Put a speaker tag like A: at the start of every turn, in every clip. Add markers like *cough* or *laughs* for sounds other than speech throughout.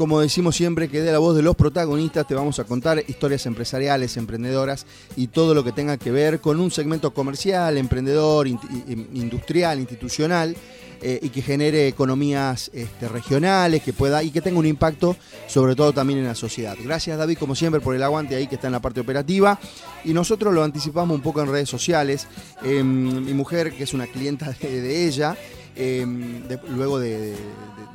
A: como decimos siempre, que de la voz de los protagonistas te vamos a contar historias empresariales, emprendedoras y todo lo que tenga que ver con un segmento comercial, emprendedor, industrial, institucional. Eh, y que genere economías este, regionales, que pueda y que tenga un impacto sobre todo también en la sociedad. Gracias David, como siempre, por el aguante ahí que está en la parte operativa. Y nosotros lo anticipamos un poco en redes sociales. Em, mi mujer, que es una clienta de ella, Em, luego de,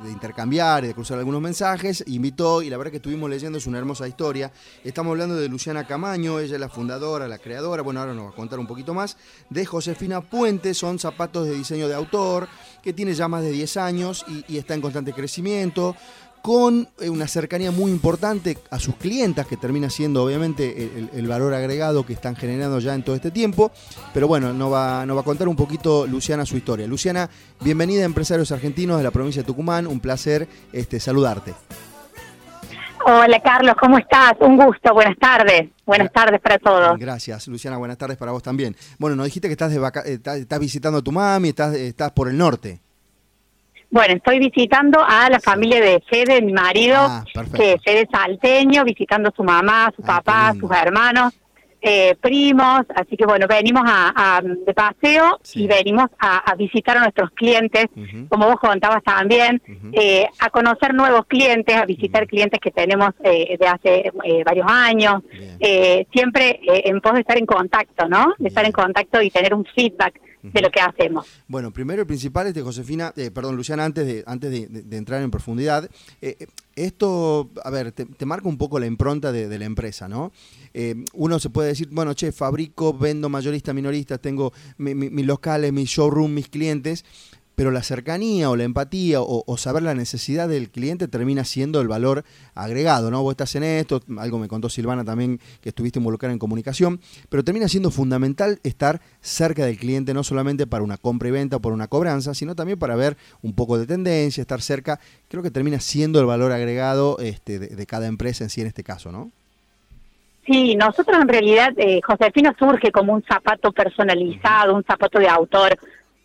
A: intercambiar y de cruzar algunos mensajes, invitó y la verdad que estuvimos leyendo, es una hermosa historia. Estamos hablando de Luciana Camaño, ella es la fundadora, la creadora, bueno, ahora nos va a contar un poquito más, de Josefina Puente, son zapatos de diseño de autor, que tiene ya más de 10 años y está en constante crecimiento con eh, una cercanía muy importante a sus clientas, que termina siendo obviamente el, valor agregado que están generando ya en todo este tiempo. Pero bueno, nos va, va a contar un poquito Luciana su historia. Luciana, bienvenida a Empresarios Argentinos de la provincia de Tucumán, un placer este, saludarte.
B: Hola Carlos, ¿cómo estás? Un gusto, buenas tardes. Buenas tardes para todos.
A: Gracias, Luciana, buenas tardes para vos también. Bueno, nos dijiste que estás, de estás, visitando a tu mami, estás, estás por el norte.
B: Bueno, estoy visitando a la familia de Fede, mi marido, ah, que Fede es salteño, visitando a su mamá, a su ah, papá, a sus hermanos, eh, primos, así que bueno, venimos a, de paseo y venimos a, visitar a nuestros clientes, como vos contabas también, eh, a conocer nuevos clientes, a visitar clientes que tenemos eh, de hace varios años, siempre en pos de estar en contacto, ¿no? De estar en contacto y tener un feedback de lo que hacemos.
A: Bueno, primero y principal, este, Josefina, eh, perdón, Luciana, antes de, antes de, entrar en profundidad, eh, eh, esto, a ver, te, marca un poco la impronta de, la empresa, ¿no? uno se puede decir, bueno, che, fabrico, vendo mayorista, minorista, tengo mis locales, mis showroom, mis clientes, pero la cercanía o la empatía o, saber la necesidad del cliente termina siendo el valor agregado, ¿no? Vos estás en esto, algo me contó Silvana también que estuviste involucrada en comunicación, pero termina siendo fundamental estar cerca del cliente, no solamente para una compra y venta o por una cobranza, sino también para ver un poco de tendencia, estar cerca, creo que termina siendo el valor agregado este, de, cada empresa en sí en este caso, ¿no?
B: Sí, nosotros en realidad, eh, Josefina surge como un zapato personalizado, un zapato de autor,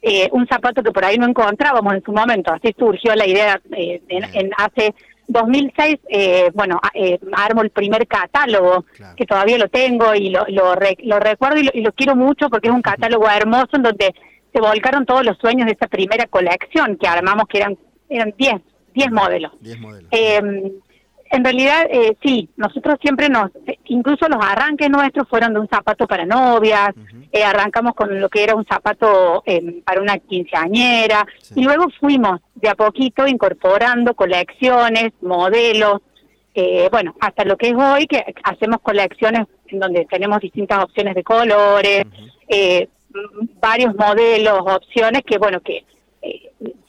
B: eh, un zapato que por ahí no encontrábamos en su momento. Así surgió la idea eh, en, hace 2006, eh, bueno, eh, armo el primer catálogo, que todavía lo tengo y lo, lo, recuerdo y lo, quiero mucho porque es un catálogo hermoso en donde se volcaron todos los sueños de esa primera colección que armamos, que eran eran 10 10 modelos. 10 modelos. En realidad, eh, sí, nosotros siempre nos, incluso los arranques nuestros fueron de un zapato para novias, eh, arrancamos con lo que era un zapato em, para una quinceañera, y luego fuimos de a poquito incorporando colecciones, modelos, eh, bueno, hasta lo que es hoy, que hacemos colecciones en donde tenemos distintas opciones de colores, eh, varios modelos, opciones que, bueno, que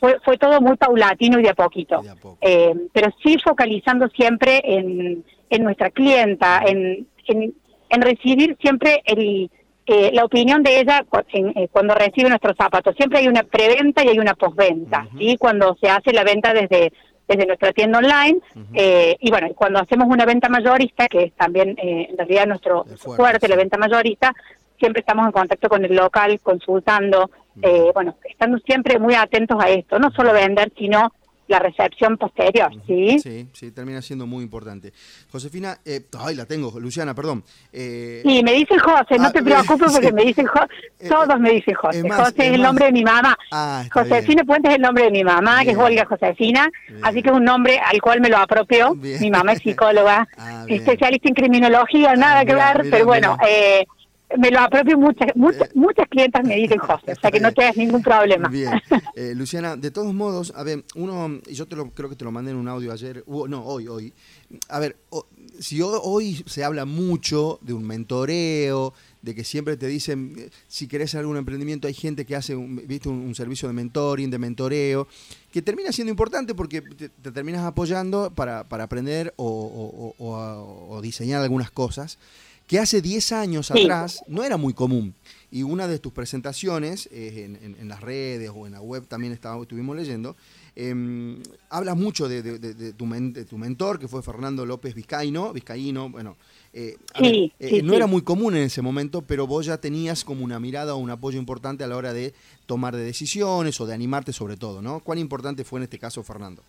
B: fue, fue todo muy paulatino y de a poquito. Eh, pero sí focalizando siempre en, en nuestra clienta, en, en, recibir siempre el, eh, la opinión de ella eh, cuando recibe nuestros zapatos. Siempre hay una preventa y hay una postventa. y Cuando se hace la venta desde desde nuestra tienda online y bueno cuando hacemos una venta mayorista que es también en realidad nuestro fuerte, la venta mayorista siempre estamos en contacto con el local consultando eh, bueno, estando siempre muy atentos a esto, no solo vender, sino la recepción posterior, ¿sí?
A: Sí, sí, termina siendo muy importante. Josefina, eh, ay, la tengo, Luciana, perdón.
B: Eh, sí, me dicen José, no ah, te preocupes porque me dicen José, eh, todos me dicen José. José es, el nombre de mi mamá. Ah, Josefina Puente es el nombre de mi mamá, que es Olga Josefina, así que es un nombre al cual me lo apropió. Mi mamá es psicóloga, *laughs* ah, especialista en criminología, nada que ver, pero bueno, eh, me lo apropio muchas, muchas, eh, muchas clientas me dicen José, o sea que no tengas ningún problema.
A: Bien, eh, Luciana, de todos modos, a ver, uno, y yo te lo, creo que te lo mandé en un audio ayer, no, hoy, hoy. A ver, si hoy, se habla mucho de un mentoreo, de que siempre te dicen, si querés algún emprendimiento, hay gente que hace un, ¿viste? un, servicio de mentoring, de mentoreo, que termina siendo importante porque te, terminas apoyando para, para aprender o, o diseñar algunas cosas que hace 10 años atrás no era muy común. Y una de tus presentaciones, eh, en, las redes o en la web también estuvimos leyendo, eh, hablas mucho de, tu tu, mentor, que fue Fernando López Vizcaíno, Vizcaíno bueno, eh, eh, no era muy común en ese momento, pero vos ya tenías como una mirada o un apoyo importante a la hora de tomar decisiones o de animarte sobre todo, ¿no? ¿Cuán importante fue en este caso Fernando?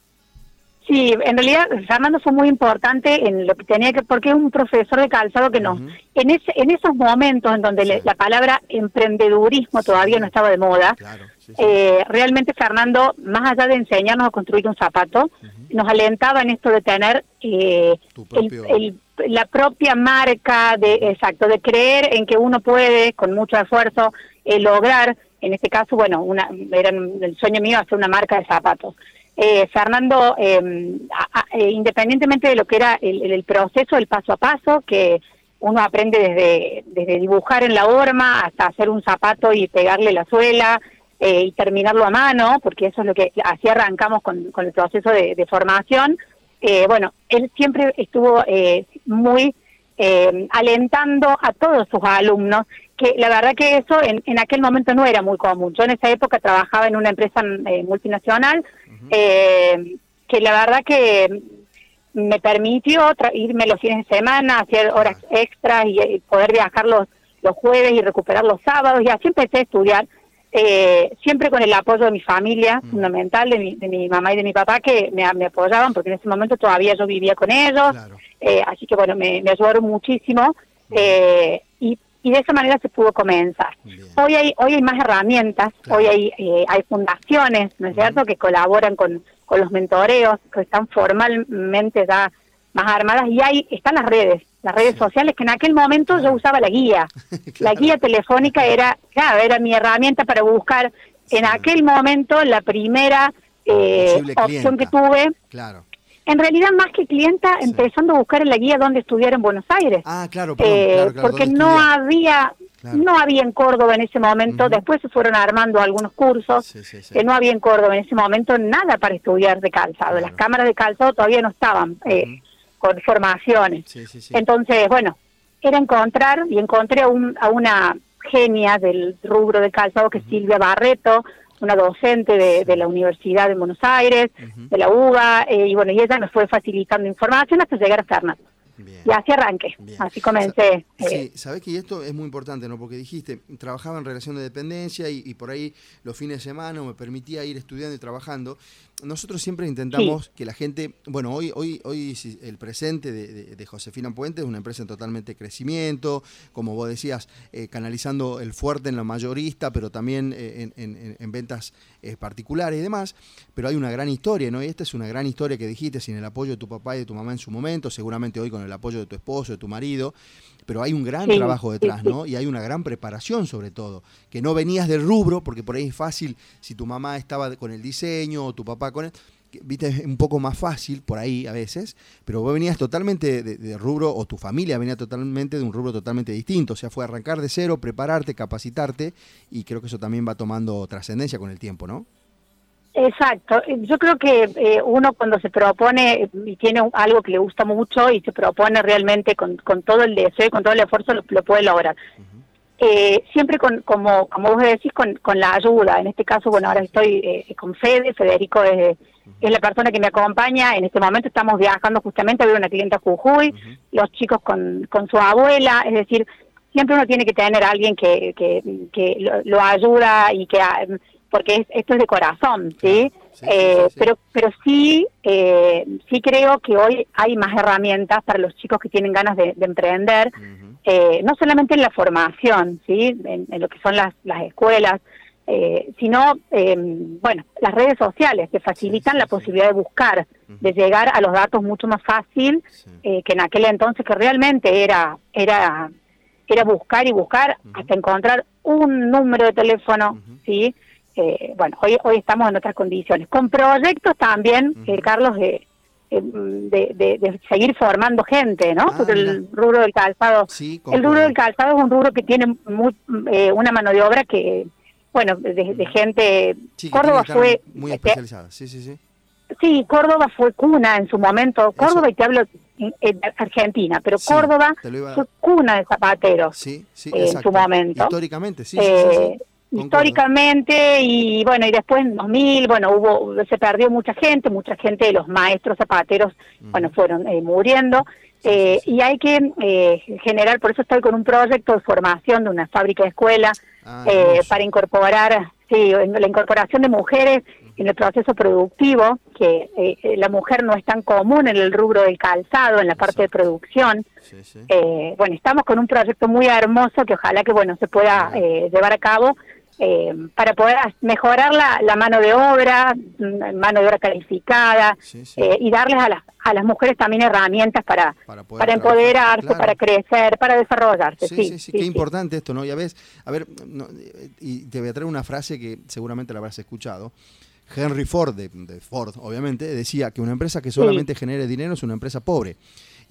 B: Sí, en realidad Fernando fue muy importante en lo que tenía que, porque es un profesor de calzado que nos, en ese, en esos momentos en donde la palabra emprendedurismo todavía no estaba de moda, eh, realmente Fernando, más allá de enseñarnos a construir un zapato, nos alentaba en esto de tener eh, la propia marca, de exacto, de creer en que uno puede, con mucho esfuerzo, eh, lograr, en este caso, bueno, una, era el sueño mío hacer una marca de zapatos. Eh, Fernando, em, eh, independientemente de lo que era el, proceso, el paso a paso, que uno aprende desde, desde dibujar en la horma hasta hacer un zapato y pegarle la suela eh, y terminarlo a mano, porque eso es lo que así arrancamos con, con el proceso de, formación. bueno, él siempre estuvo muy alentando a todos sus alumnos que la verdad que eso en, en, aquel momento no era muy común. Yo en esa época trabajaba en una empresa multinacional eh, que la verdad que me permitió irme los fines de semana, hacer horas extras y, poder viajar los, los jueves y recuperar los sábados y así empecé a estudiar. Eh, siempre con el apoyo de mi familia, mm. fundamental, de mi, de mi mamá y de mi papá, que me, apoyaban, porque en ese momento todavía yo vivía con ellos, eh, así que bueno, me, ayudaron muchísimo. Eh, y y de esa manera se pudo comenzar. Hoy hay hoy hay más herramientas, hoy hay eh, hay fundaciones, ¿no es cierto?, que colaboran con, con los mentoreos, que están formalmente ya más armadas y hay están las redes, las redes sociales que en aquel momento yo usaba la guía. *laughs* La guía telefónica era, claro, era mi herramienta para buscar en aquel momento la primera eh, opción que tuve. Claro en realidad más que clienta, empezando a buscar en la guía dónde estudiar en Buenos Aires.
A: Ah, claro, eh,
B: porque no había no había en Córdoba en ese momento, después se fueron armando algunos cursos, que no había en Córdoba en ese momento nada para estudiar de calzado, las cámaras de calzado todavía no estaban eh, con formaciones. Entonces, bueno, era encontrar, y encontré a, un, a una genia del rubro de calzado que es Silvia Barreto, una docente de, la Universidad de Buenos Aires, de la UBA, eh, y bueno, y ella nos fue facilitando información hasta llegar a Fernando. Y así arranqué, así comencé.
A: Sí, eh. sabés que esto es muy importante, ¿no? Porque dijiste, trabajaba en relación de dependencia y, por ahí los fines de semana me permitía ir estudiando y trabajando nosotros siempre intentamos que la gente, bueno, hoy, hoy, hoy el presente de, Josefina Puente es una empresa en totalmente crecimiento, como vos decías, eh, canalizando el fuerte en la mayorista, pero también eh, en, ventas eh, particulares y demás, pero hay una gran historia, ¿no? Y esta es una gran historia que dijiste, sin el apoyo de tu papá y de tu mamá en su momento, seguramente hoy con el apoyo de tu esposo, de tu marido, pero hay un gran trabajo detrás, ¿no? Y hay una gran preparación sobre todo, que no venías del rubro, porque por ahí es fácil, si tu mamá estaba con el diseño o tu papá con él, viste, es un poco más fácil por ahí a veces, pero vos venías totalmente de, rubro, o tu familia venía totalmente de un rubro totalmente distinto, o sea, fue arrancar de cero, prepararte, capacitarte, y creo que eso también va tomando trascendencia con el tiempo, ¿no?
B: Exacto. Yo creo que eh, uno cuando se propone y tiene algo que le gusta mucho y se propone realmente con, con todo el deseo y con todo el esfuerzo lo, puede lograr. eh, siempre con, como, como vos decís, con, con la ayuda. En este caso, bueno, ahora estoy eh, con Fede, Federico es, es, la persona que me acompaña. En este momento estamos viajando justamente a ver una clienta Jujuy, los chicos con, con su abuela, es decir, siempre uno tiene que tener a alguien que, que, que lo, lo ayuda y que porque esto es de corazón, ¿sí? Eh, pero pero sí eh, sí creo que hoy hay más herramientas para los chicos que tienen ganas de, emprender, eh, no solamente en la formación, ¿sí? En, lo que son las, las escuelas, sino, bueno, las redes sociales que facilitan la posibilidad de buscar, de llegar a los datos mucho más fácil que en aquel entonces que realmente era era era buscar y buscar hasta encontrar un número de teléfono, ¿sí? Eh, bueno, hoy, hoy estamos en otras condiciones. Con proyectos también, eh, Carlos, de, de, seguir formando gente, ¿no? Ah, Porque el rubro del calzado, el rubro del calzado es un rubro que tiene eh, una mano de obra que, bueno, de, gente... Córdoba fue...
A: Muy especializada, sí, sí, sí.
B: Sí, Córdoba fue cuna en su momento. Córdoba, y te hablo en Argentina, pero Córdoba fue cuna de zapateros sí, sí, en su momento.
A: Históricamente, sí, sí, sí
B: históricamente y bueno y después en 2000 bueno hubo se perdió mucha gente mucha gente de los maestros zapateros bueno fueron eh, muriendo. Eh, y hay que eh, generar por eso estoy con un proyecto de formación de una fábrica de escuela ah, para incorporar sí la incorporación de mujeres en el proceso productivo, que eh, eh, la mujer no es tan común en el rubro del calzado, en la parte de producción. Eh, bueno, estamos con un proyecto muy hermoso que ojalá que bueno se pueda llevar a cabo eh, para poder mejorar la, la, mano de obra, mm, mano de obra calificada, eh, y darles a las, a las mujeres también herramientas para, para, empoderarse, para crecer, para desarrollarse.
A: Sí, sí, sí, qué importante esto, ¿no? Ya ves, a ver, y te voy a traer una frase que seguramente la habrás escuchado. Henry Ford, de, Ford, obviamente, decía que una empresa que solamente genere dinero es una empresa pobre.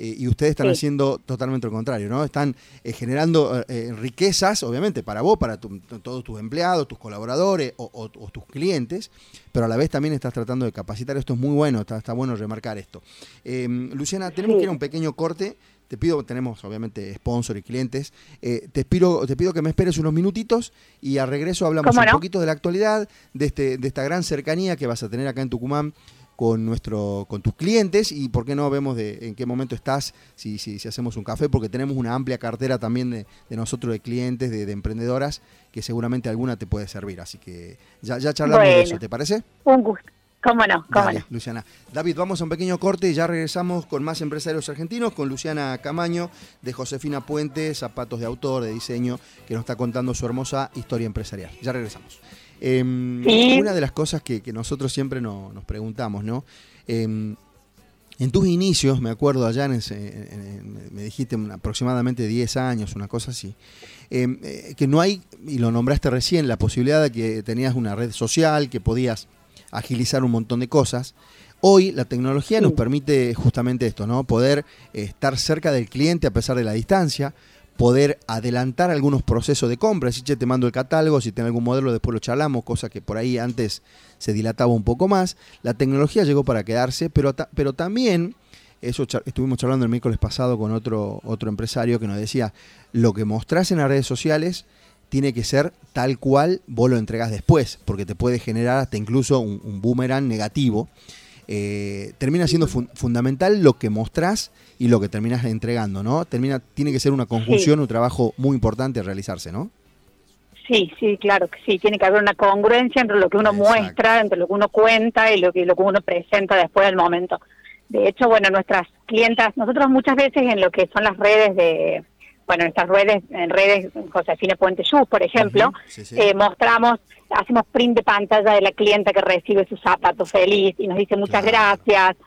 A: Eh, y ustedes están haciendo totalmente lo contrario, ¿no? Están eh, generando eh, riquezas, obviamente, para vos, para todos tus empleados, tus colaboradores o, tus clientes, pero a la vez también estás tratando de capacitar. Esto es muy bueno, está, está bueno remarcar esto. Em, Luciana, tenemos que ir a un pequeño corte. Te pido, tenemos obviamente sponsor y clientes, te, pido, te pido que me esperes unos minutitos y al regreso hablamos un poquito de la actualidad, de, este, de esta gran cercanía que vas a tener acá en Tucumán con nuestro con tus clientes y por qué no vemos de en qué momento estás si, si, si hacemos un café porque tenemos una amplia cartera también de, nosotros de clientes de, emprendedoras que seguramente alguna te puede servir. Así que ya, ya charlamos de eso ¿te parece?
B: un gusto. Cómo no cómo no
A: Luciana. David vamos a un pequeño corte y ya regresamos con más empresarios argentinos con Luciana Camaño de Josefina Puente zapatos de autor de diseño que nos está contando su hermosa historia empresarial. Ya regresamos Em, una de las cosas que, nosotros siempre nos preguntamos, ¿no? Em, en tus inicios, me acuerdo allá, en, me dijiste aproximadamente 10 años, una cosa así, em, eh, que no hay, y lo nombraste recién, la posibilidad de que tenías una red social, que podías agilizar un montón de cosas. Hoy la tecnología nos permite justamente esto, ¿no? Poder estar cerca del cliente a pesar de la distancia, poder adelantar algunos procesos de compra. Si te mando el catálogo, si tengo algún modelo, después lo charlamos, cosa que por ahí antes se dilataba un poco más. La tecnología llegó para quedarse, pero, pero también, eso estuvimos charlando el miércoles pasado con otro, otro empresario que nos decía, lo que mostrás en las redes sociales tiene que ser tal cual vos lo entregas después, porque te puede generar hasta incluso un boomerang negativo. Eh, termina siendo fundamental lo que mostrás y lo que terminas entregando, ¿no? Termina, tiene que ser una conjunción, un trabajo muy importante a realizarse, ¿no?
B: Sí, sí, claro que sí. Tiene que haber una congruencia entre lo que uno muestra, entre lo que uno cuenta y lo que, lo que uno presenta después del momento. De hecho, bueno, nuestras clientas, nosotros muchas veces en lo que son las redes de, bueno, en estas redes, en redes Josefina Puente Shoes, por ejemplo, eh, mostramos, hacemos print de pantalla de la clienta que recibe su zapato feliz y nos dice muchas gracias.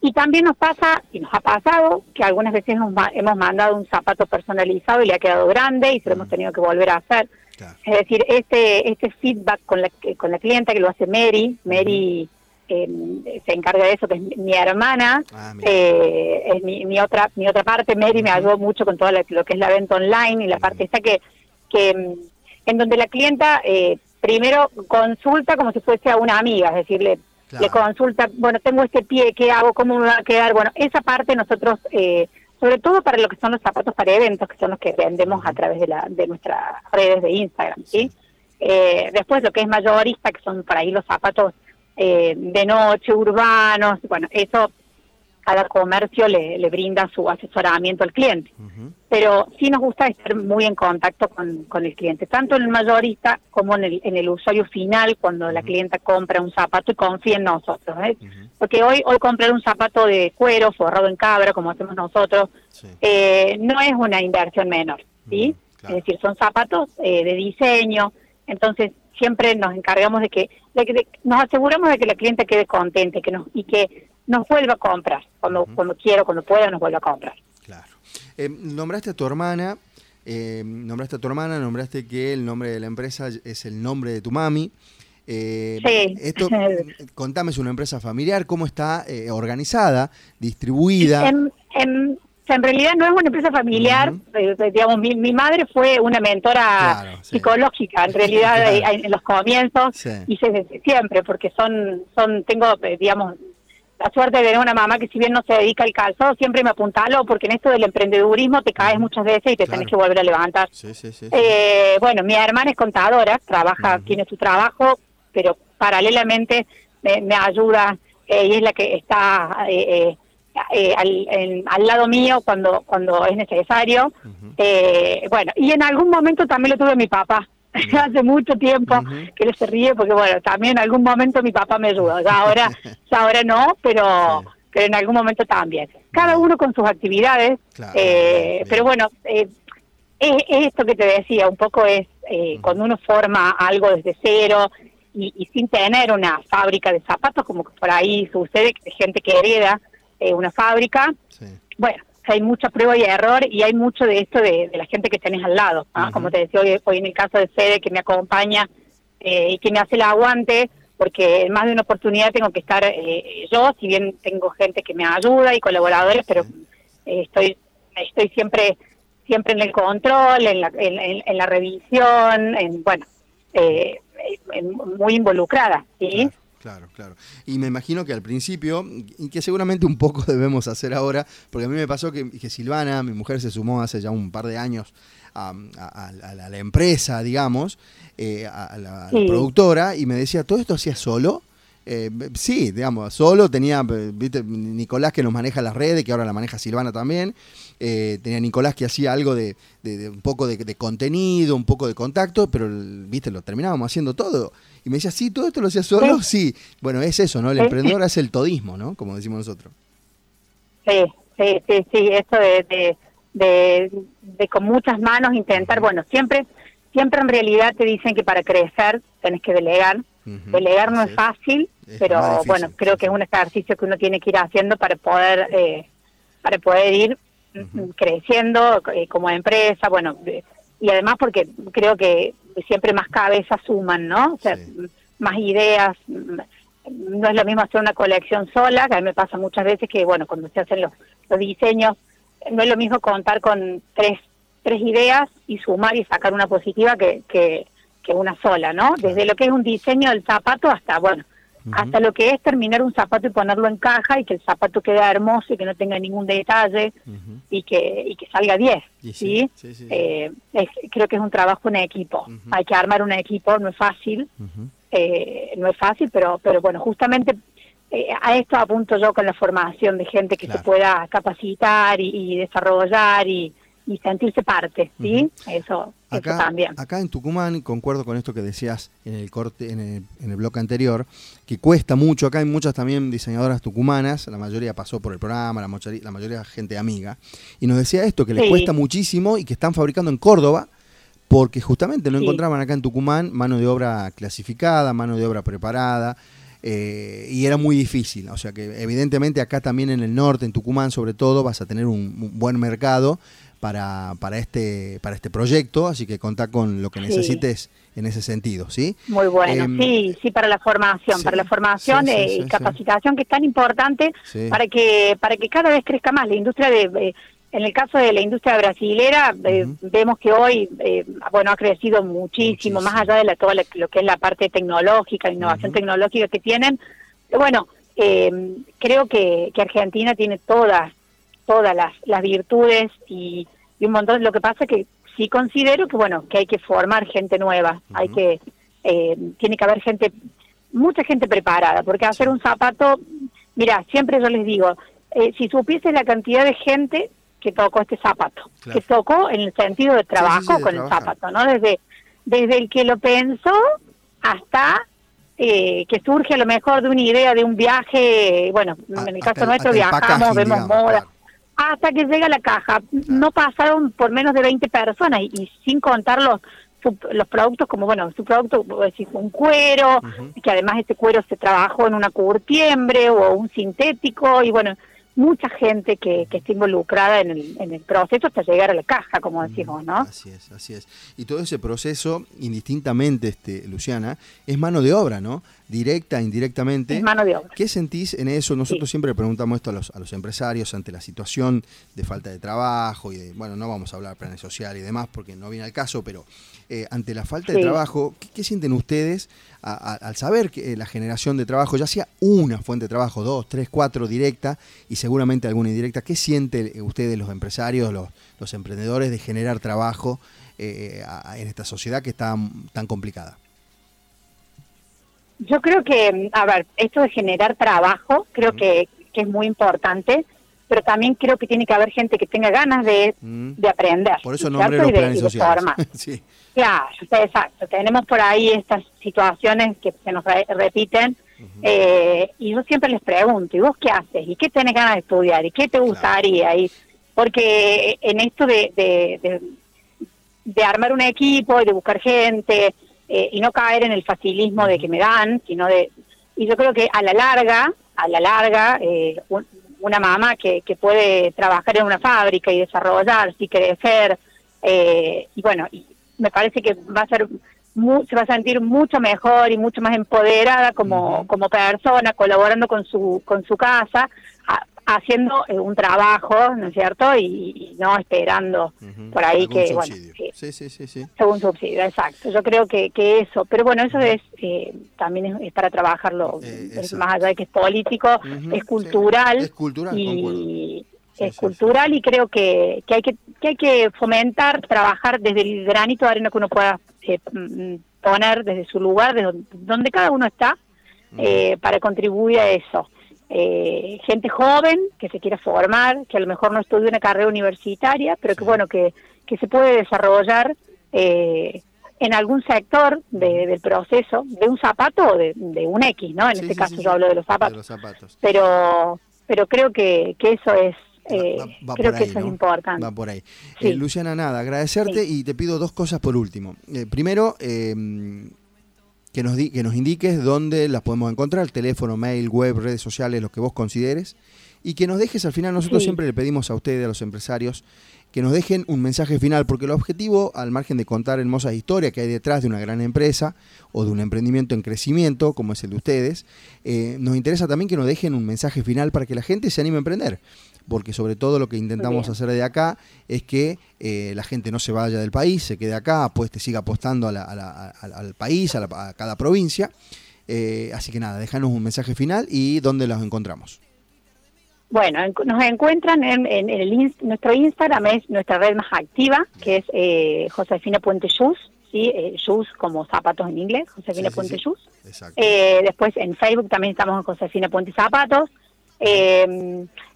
B: Y también nos pasa, y nos ha pasado, que algunas veces hemos mandado un zapato personalizado y le ha quedado grande y se lo hemos tenido que volver a hacer. Es decir, este este feedback con la, con la clienta que lo hace Mary, Mary se encarga de eso, que es mi hermana, ah, eh, es mi, otra mi otra parte, Mary me ayudó mucho con todo lo, que es la venta online y la parte esta que, que mm, en donde la clienta eh, primero consulta como si fuese a una amiga, es decir, le, consulta, bueno, tengo este pie, ¿qué hago? ¿Cómo me va a quedar? Bueno, esa parte nosotros, eh, sobre todo para lo que son los zapatos para eventos, que son los que vendemos a través de, la, de nuestras redes de Instagram, ¿sí? después lo que es mayorista, que son para ahí los zapatos eh, de noche, urbanos, bueno, eso cada comercio le, le brinda su asesoramiento al cliente. Pero sí nos gusta estar muy en contacto con, con, el cliente, tanto en el mayorista como en el, en el usuario final, cuando la clienta compra un zapato y confía en nosotros. ¿eh? Porque hoy, hoy comprar un zapato de cuero forrado en cabra, como hacemos nosotros, eh, no es una inversión menor. ¿sí? Es decir, son zapatos eh, de diseño. Entonces, siempre nos encargamos de que, nos aseguramos de que la cliente quede contenta que nos, y que nos vuelva a comprar. Cuando, cuando quiero, cuando pueda, nos vuelva a comprar.
A: Claro. Eh, nombraste a tu hermana, eh, nombraste a tu hermana, nombraste que el nombre de la empresa es el nombre de tu mami.
B: Eh, sí.
A: Esto, *laughs* contame, es una empresa familiar, ¿cómo está eh, organizada, distribuida?
B: en, en realidad no es una empresa familiar, eh, digamos, mi, mi, madre fue una mentora psicológica, en realidad eh, en los comienzos y desde siempre, porque son, son, tengo, eh, digamos, la suerte de tener una mamá que si bien no se dedica al calzado, siempre me apuntalo, porque en esto del emprendedurismo te caes muchas veces y te tenés que volver a levantar. bueno, mi hermana es contadora, trabaja, tiene su trabajo, pero paralelamente me, ayuda y es la que está eh, eh, al, al, lado mío cuando cuando es necesario. eh, bueno, y en algún momento también lo tuve mi papá. *laughs* hace mucho tiempo que él se ríe porque bueno, también en algún momento mi papá me ayudó, ya ahora, *laughs* ahora no, pero, pero en algún momento también. Cada uno con sus actividades, eh, pero bueno, eh, es, esto que te decía, un poco es eh, cuando uno forma algo desde cero y, sin tener una fábrica de zapatos, como que por ahí sucede que gente que hereda una fábrica, bueno, hay mucha prueba y error y hay mucho de esto de, la gente que tenés al lado. Como te decía hoy, hoy, en el caso de Fede, que me acompaña eh, y que me hace el aguante, porque en más de una oportunidad tengo que estar eh, yo, si bien tengo gente que me ayuda y colaboradores, pero eh, estoy estoy siempre siempre en el control, en la, en, la revisión, en bueno, muy involucrada, ¿sí?
A: Claro, claro. Y me imagino que al principio, y que seguramente un poco *laughs* debemos hacer ahora, porque a mí me pasó que, Silvana, mi mujer, se sumó hace ya un par de años a, la, empresa, digamos, eh, a, la, productora, y me decía, ¿todo esto hacía solo? Eh, sí, digamos, solo tenía, viste, Nicolás que nos maneja las redes, que ahora la maneja Silvana también. Eh, tenía Nicolás que hacía algo de, un poco de, contenido, un poco de contacto, pero viste, lo terminábamos haciendo todo. Y me decía, sí, todo esto lo hacía solo, sí. Bueno, es eso, ¿no? El emprendedor hace el todismo, ¿no? Como decimos nosotros.
B: Sí, sí, sí, sí, eso de, de, con muchas manos intentar, bueno, siempre, siempre en realidad te dicen que para crecer tenés que delegar Delegar no es fácil, pero bueno, creo que es un ejercicio que uno tiene que ir haciendo para poder, eh, para poder ir creciendo eh, como empresa, bueno, y además porque creo que siempre más cabezas suman, ¿no? O sea, más ideas, no es lo mismo hacer una colección sola, que a mí me pasa muchas veces que, bueno, cuando se hacen los, los diseños, no es lo mismo contar con tres, tres ideas y sumar y sacar una positiva que, que, que una sola, ¿no? Desde lo que es un diseño del zapato hasta, bueno, hasta lo que es terminar un zapato y ponerlo en caja y que el zapato quede hermoso y que no tenga ningún detalle y que y que salga 10, ¿sí? Eh, creo que es un trabajo en equipo. Hay que armar un equipo, no es fácil, eh, no es fácil, pero pero bueno, justamente eh, a esto apunto yo con la formación de gente que se pueda capacitar y desarrollar y, y sentirse parte, ¿sí? Eso,
A: acá,
B: también.
A: Acá en Tucumán, concuerdo con esto que decías en el corte, en el, en el bloque anterior, que cuesta mucho, acá hay muchas también diseñadoras tucumanas, la mayoría pasó por el programa, la mayoría, la mayoría gente amiga, y nos decía esto, que les cuesta muchísimo y que están fabricando en Córdoba, porque justamente no encontraban acá en Tucumán mano de obra clasificada, mano de obra preparada, eh, y era muy difícil. O sea que evidentemente acá también en el norte, en Tucumán sobre todo, vas a tener un buen mercado, para, para, este, para este proyecto, así que contá con lo que necesites en ese sentido, ¿sí?
B: Muy bueno, em, sí, sí, para la formación, para la formación y capacitación que es tan importante para que para que cada vez crezca más la industria de... Eh, en el caso de la industria brasilera, eh, vemos que hoy, eh, bueno, ha crecido muchísimo, más allá de la, todo lo que es la parte tecnológica, innovación tecnológica que tienen. Bueno, creo que, que Argentina tiene todas todas las, las virtudes y, un montón. Lo que pasa es que sí considero que, bueno, que hay que formar gente nueva, hay que, eh, tiene que haber gente, mucha gente preparada, porque hacer un zapato, mira, siempre yo les digo, eh, si supiese la cantidad de gente que tocó este zapato, que tocó en el sentido de trabajo con el zapato, ¿no? Desde, desde el que lo pensó hasta eh, que surge a lo mejor de una idea de un viaje, bueno, en el caso nuestro viajamos, vemos moda, hasta que llega la caja. No pasaron por menos de 20 personas y, sin contar los, los productos como, bueno, su producto, decir, un cuero, que además este cuero se trabajó en una curtiembre o un sintético y bueno, mucha gente que, que está involucrada en el, en el proceso hasta llegar a la caja, como decimos, ¿no?
A: Así es, así es. Y todo ese proceso, indistintamente, este, Luciana, es mano de obra, ¿no? Directa, indirectamente.
B: Es mano de obra.
A: ¿Qué sentís en eso? Nosotros siempre preguntamos esto a los, a los empresarios ante la situación de falta de trabajo y de, bueno, no vamos a hablar de planes social y demás porque no viene al caso, pero eh, ante la falta de trabajo, ¿qué, sienten ustedes al saber que eh, la generación de trabajo, ya sea una fuente de trabajo, dos, tres, cuatro directa y seguramente alguna indirecta, ¿qué sienten ustedes los empresarios, los, los emprendedores de generar trabajo eh, en esta sociedad que está tan complicada?
B: Yo creo que, a ver, esto de generar trabajo, creo que, que es muy importante pero también creo que tiene que haber gente que tenga ganas de,
A: Mm.
B: de aprender.
A: Por eso nombre los planes
B: de
A: sociales. *laughs* sí.
B: Claro, exacto. Tenemos por ahí estas situaciones que se nos re- repiten eh, y yo siempre les pregunto, ¿y vos qué haces? ¿Y qué tenés ganas de estudiar? ¿Y qué te gustaría? Y porque en esto de, de, de, de armar un equipo y de buscar gente eh, y no caer en el facilismo de que me dan, sino de... Y yo creo que a la larga, a la larga, eh, un- una mamá que, que puede trabajar en una fábrica y desarrollarse y crecer, eh, y bueno, y me parece que va a ser se va a sentir mucho mejor y mucho más empoderada como, como persona, colaborando con su, con su casa, haciendo eh, un trabajo, ¿no es cierto? Y, y no esperando por ahí que, bueno,
A: subsidio.
B: sí,
A: sí, sí, sí, sí.
B: según subsidio, exacto. Yo creo que, que eso, pero bueno, eso es eh, también es, es para trabajarlo,
A: Eh,
B: es más allá de que es político, es
A: sí.
B: cultural.
A: Es cultural,
B: y
A: Sí,
B: es cultural y creo que, que hay que que hay que fomentar, trabajar desde el granito de arena que uno pueda eh, mm, poner desde su lugar, desde donde, donde cada uno está, eh, para contribuir a eso. Eh, gente joven que se quiera formar, que a lo mejor no estudie una carrera universitaria, pero que bueno, que, que se puede desarrollar eh, en algún sector de- del proceso, de un zapato o de, de un X, ¿no? En
A: Sí,
B: este
A: sí,
B: caso
A: sí,
B: yo hablo de los
A: De
B: zapatos
A: los zapatos.
B: pero pero creo que, que eso es eh,
A: Va- va
B: creo que eso
A: ¿no?
B: es importante
A: Va por ahí.
B: Sí.
A: Eh, Luciana, nada, agradecerte y te pido dos cosas por último. Eh, primero, eh, que, nos di- que nos indiques dónde las podemos encontrar, teléfono, mail, web, redes sociales, lo que vos consideres. Y que nos dejes al final, nosotros
B: Sí.
A: siempre le pedimos a ustedes, a los empresarios, que nos dejen un mensaje final, porque el objetivo, al margen de contar hermosas historias que hay detrás de una gran empresa o de un emprendimiento en crecimiento, como es el de ustedes, eh, nos interesa también que nos dejen un mensaje final para que la gente se anime a emprender. Porque sobre todo lo que intentamos hacer de acá es que eh, la gente no se vaya del país, se quede acá, pues te siga apostando a la- a la- a- al país, a, la- a cada provincia. Eh, así que nada, déjanos un mensaje final y dónde los encontramos.
B: bueno en- nos encuentran en, en el ins- nuestro Instagram es nuestra red más activa que es eh, Josefina Puente Shoes sí eh, shoes como zapatos en inglés Josefina
A: Sí, sí,
B: Puente
A: sí.
B: Shoes
A: Exacto.
B: Eh, después en Facebook también estamos en Josefina Puente Zapatos.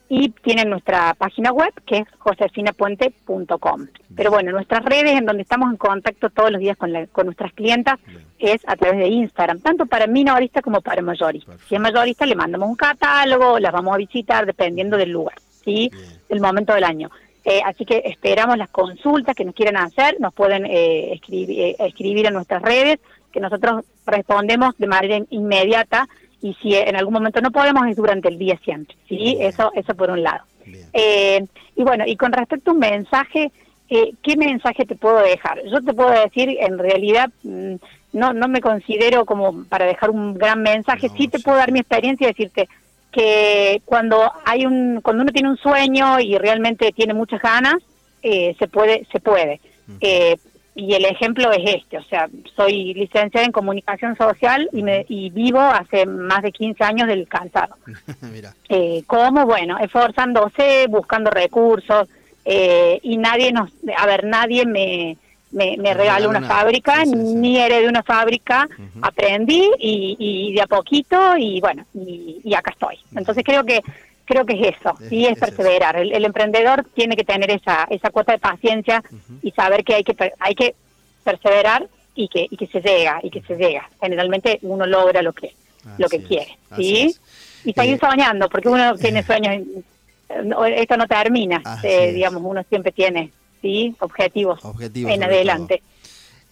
B: Y tienen nuestra página web que es josefinapuente.com. Pero bueno, nuestras redes en donde estamos en contacto todos los días con, la- con nuestras clientas
A: Bien.
B: es a través de Instagram, tanto para minorista como para mayorista.
A: Perfecto.
B: Si es mayorista le mandamos un catálogo, las vamos a visitar dependiendo del lugar, ¿sí?
A: Bien.
B: del momento del año. Eh, así que esperamos las consultas que nos quieran hacer, nos pueden eh, escribir, eh, escribir en nuestras redes, que nosotros respondemos de manera inmediata y si en algún momento no podemos es durante el día siempre, ¿sí?
A: Bien.
B: Eso, eso por un lado. Eh, y bueno, y con respecto a un mensaje, eh, ¿qué mensaje te puedo dejar? Yo te puedo decir, en realidad, mm, no, no me considero como para dejar un gran mensaje,
A: No,
B: sí te
A: sí,
B: puedo dar mi experiencia y decirte que cuando hay un, cuando uno tiene un sueño y realmente tiene muchas ganas, eh, se puede, se puede. Eh, y el ejemplo es este, o sea, soy licenciada en comunicación social y, me, y vivo hace más de 15 años del calzado. *laughs*
A: Mira.
B: Eh, ¿Cómo? Bueno, esforzándose, buscando recursos, eh, y nadie nos, a ver, nadie me, me, me regaló una fábrica,
A: Sí, sí, sí.
B: ni heredé una fábrica, aprendí y, y de a poquito, y bueno, y, y acá estoy. Entonces creo que creo que es eso,
A: Es-
B: sí, es, perseverar. El, el emprendedor tiene que tener esa, esa cuota de paciencia y saber que hay que, hay que perseverar y que, y que se llega, y que se llega. Generalmente uno logra lo que, lo que quiere, ¿sí? Y seguir
A: Eh,
B: soñando, porque uno tiene sueños, eh, esto no termina, eh, digamos, uno siempre tiene, ¿sí? Objetivos,
A: Objetivos
B: en adelante.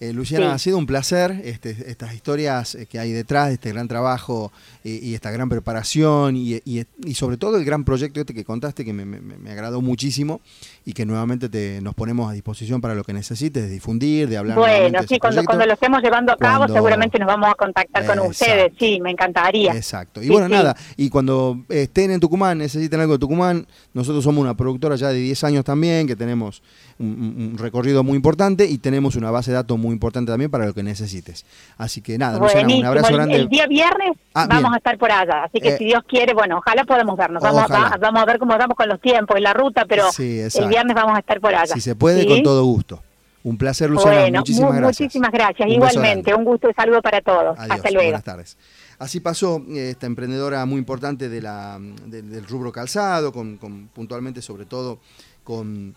A: Eh, Luciana,
B: Sí.
A: ha sido un placer este, estas historias eh, que hay detrás de este gran trabajo eh, y esta gran preparación y, y- y sobre todo el gran proyecto este que contaste que me, me- me agradó muchísimo y que nuevamente te, nos ponemos a disposición para lo que necesites, de difundir, de hablar.
B: Bueno, sí,
A: ese
B: cuando, cuando lo estemos llevando a cabo,
A: Cuando-
B: seguramente nos vamos a contactar con
A: Exacto.
B: ustedes, sí, me encantaría.
A: Exacto. Y
B: Sí,
A: bueno,
B: sí.
A: nada, y cuando estén en Tucumán, necesiten algo de Tucumán, nosotros somos una productora ya de 10 años también, que tenemos un- un recorrido muy importante y tenemos una base de datos muy importante también para lo que necesites. Así que nada, Luciana, un abrazo
B: El-
A: grande.
B: El, día viernes
A: Ah,
B: vamos
A: bien.
B: a estar por allá, así que
A: Eh,
B: si Dios quiere, bueno, ojalá podamos vernos. Vamos,
A: Ojalá.
B: va- vamos a ver cómo estamos con los tiempos y la ruta, pero
A: Sí,
B: el viernes vamos a estar por allá.
A: Si se puede,
B: ¿sí?
A: con todo gusto. Un placer, Luciana.
B: bueno,
A: muchísimas
B: mu-
A: gracias.
B: muchísimas gracias.
A: Un beso
B: Igualmente, un gusto y saludo para todos.
A: Adiós,
B: Hasta luego.
A: Buenas tardes. Así pasó eh, esta emprendedora muy importante de la, del rubro calzado, con, puntualmente sobre todo con,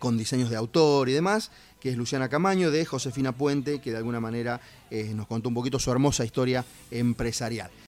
A: con, diseños de autor y demás, que es Luciana Camaño de Josefina Puente, que de alguna manera eh, nos contó un poquito su hermosa historia empresarial.